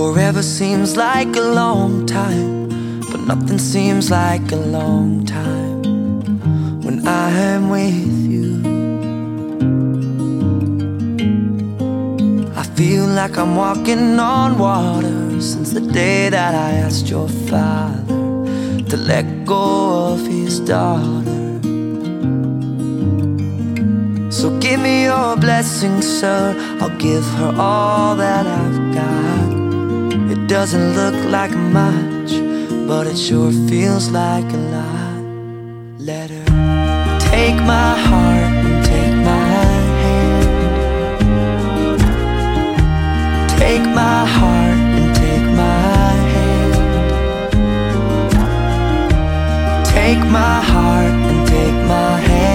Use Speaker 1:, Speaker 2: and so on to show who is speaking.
Speaker 1: Forever seems like a long time, but nothing seems like a long time when I am with you. I feel like I'm walking on water since the day that I asked your father to let go of his daughter. So give me your blessing, sir. I'll give her all that I've got doesn't look like much, but it sure feels like a lot. Let her take my heart and take my hand. Take my heart and take my hand. Take my heart and take my hand.